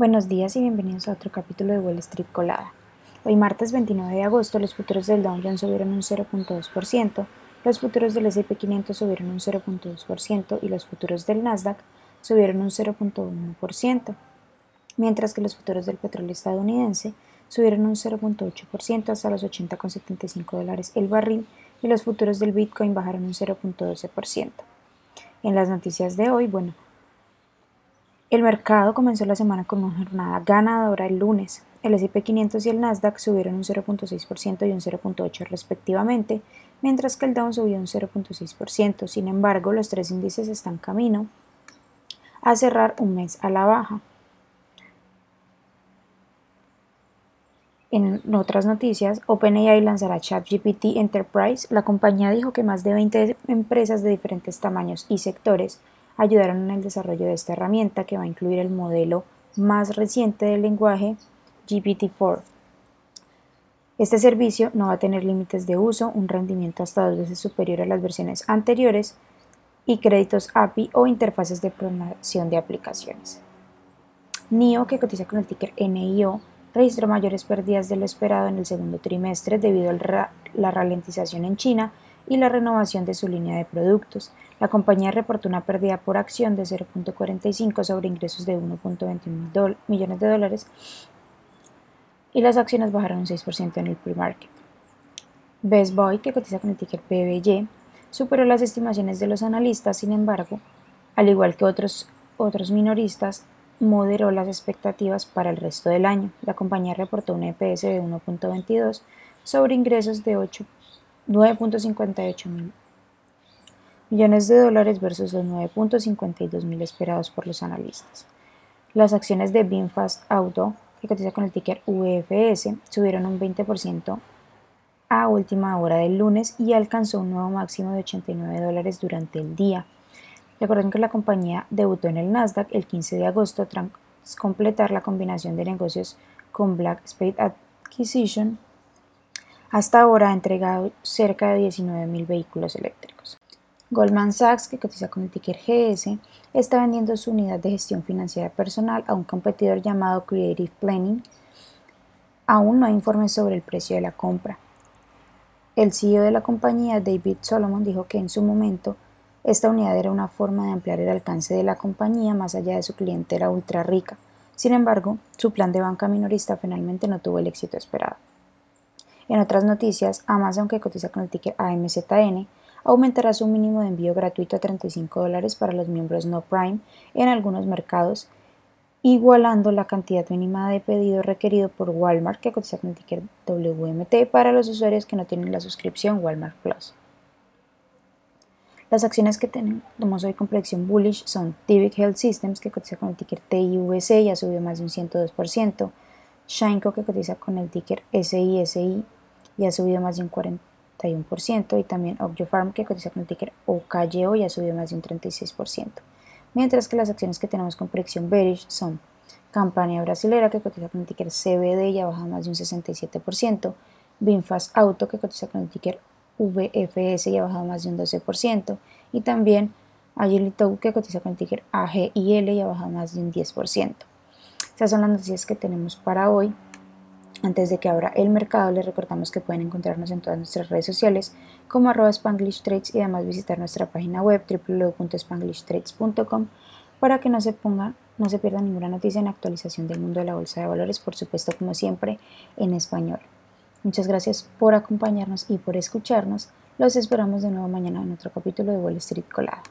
Buenos días y bienvenidos a otro capítulo de Wall Street Colada. Hoy martes 29 de agosto los futuros del Dow Jones subieron un 0.2%, los futuros del S&P 500 subieron un 0.2% y los futuros del Nasdaq subieron un 0.1%, mientras que los futuros del petróleo estadounidense subieron un 0.8% hasta los 80,75 dólares el barril y los futuros del Bitcoin bajaron un 0.12%. En las noticias de hoy, bueno, el mercado comenzó la semana con una jornada ganadora el lunes. El S&P 500 y el Nasdaq subieron un 0.6% y un 0.8% respectivamente, mientras que el Dow subió un 0.6%. Sin embargo, los tres índices están camino a cerrar un mes a la baja. En otras noticias, OpenAI lanzará ChatGPT Enterprise. La compañía dijo que más de 20 empresas de diferentes tamaños y sectores ayudaron en el desarrollo de esta herramienta que va a incluir el modelo más reciente del lenguaje GPT-4. Este servicio no va a tener límites de uso, un rendimiento hasta dos veces superior a las versiones anteriores y créditos API o interfaces de programación de aplicaciones. NIO, que cotiza con el ticker NIO, registró mayores pérdidas de lo esperado en el segundo trimestre debido a la ralentización en China y la renovación de su línea de productos. La compañía reportó una pérdida por acción de 0.45 sobre ingresos de 1.21 millones de dólares y las acciones bajaron un 6% en el pre-market. Best Boy, que cotiza con el ticker PBY, superó las estimaciones de los analistas, sin embargo, al igual que otros, otros minoristas, moderó las expectativas para el resto del año. La compañía reportó un EPS de 1.22 sobre ingresos de 8 9.58 mil millones de dólares versus los 9.52 mil esperados por los analistas. Las acciones de Binfast Auto, que cotiza con el ticker UFS, subieron un 20% a última hora del lunes y alcanzó un nuevo máximo de 89 dólares durante el día. Recuerden que la compañía debutó en el Nasdaq el 15 de agosto tras completar la combinación de negocios con Black Spade Acquisition hasta ahora ha entregado cerca de 19.000 vehículos eléctricos. Goldman Sachs, que cotiza con el ticker GS, está vendiendo su unidad de gestión financiera personal a un competidor llamado Creative Planning. Aún no hay informes sobre el precio de la compra. El CEO de la compañía, David Solomon, dijo que en su momento esta unidad era una forma de ampliar el alcance de la compañía más allá de su clientela ultra rica. Sin embargo, su plan de banca minorista finalmente no tuvo el éxito esperado. En otras noticias, Amazon, que cotiza con el ticker AMZN, aumentará su mínimo de envío gratuito a 35 dólares para los miembros no Prime en algunos mercados, igualando la cantidad mínima de pedido requerido por Walmart, que cotiza con el ticker WMT, para los usuarios que no tienen la suscripción Walmart Plus. Las acciones que tenemos hoy con proyección bullish son Tivic Health Systems, que cotiza con el ticker TIUSA y ha subido más de un 102%, Shineco, que cotiza con el ticker SISI y ha subido más de un 41%, y también Farm que cotiza con el ticker OKYO y ha subido más de un 36%. Mientras que las acciones que tenemos con predicción bearish son Campania Brasilera, que cotiza con el ticker CBD y ha bajado más de un 67%, Binfast Auto, que cotiza con el ticker VFS y ha bajado más de un 12%, y también Agilito, que cotiza con el ticker AGIL y ha bajado más de un 10%. Estas son las noticias que tenemos para hoy. Antes de que abra el mercado, les recordamos que pueden encontrarnos en todas nuestras redes sociales como arroba Spanglish Trades y además visitar nuestra página web www.spanglishtrades.com para que no se ponga, no se pierda ninguna noticia en actualización del mundo de la bolsa de valores, por supuesto como siempre en español. Muchas gracias por acompañarnos y por escucharnos. Los esperamos de nuevo mañana en otro capítulo de Wall Street Colada.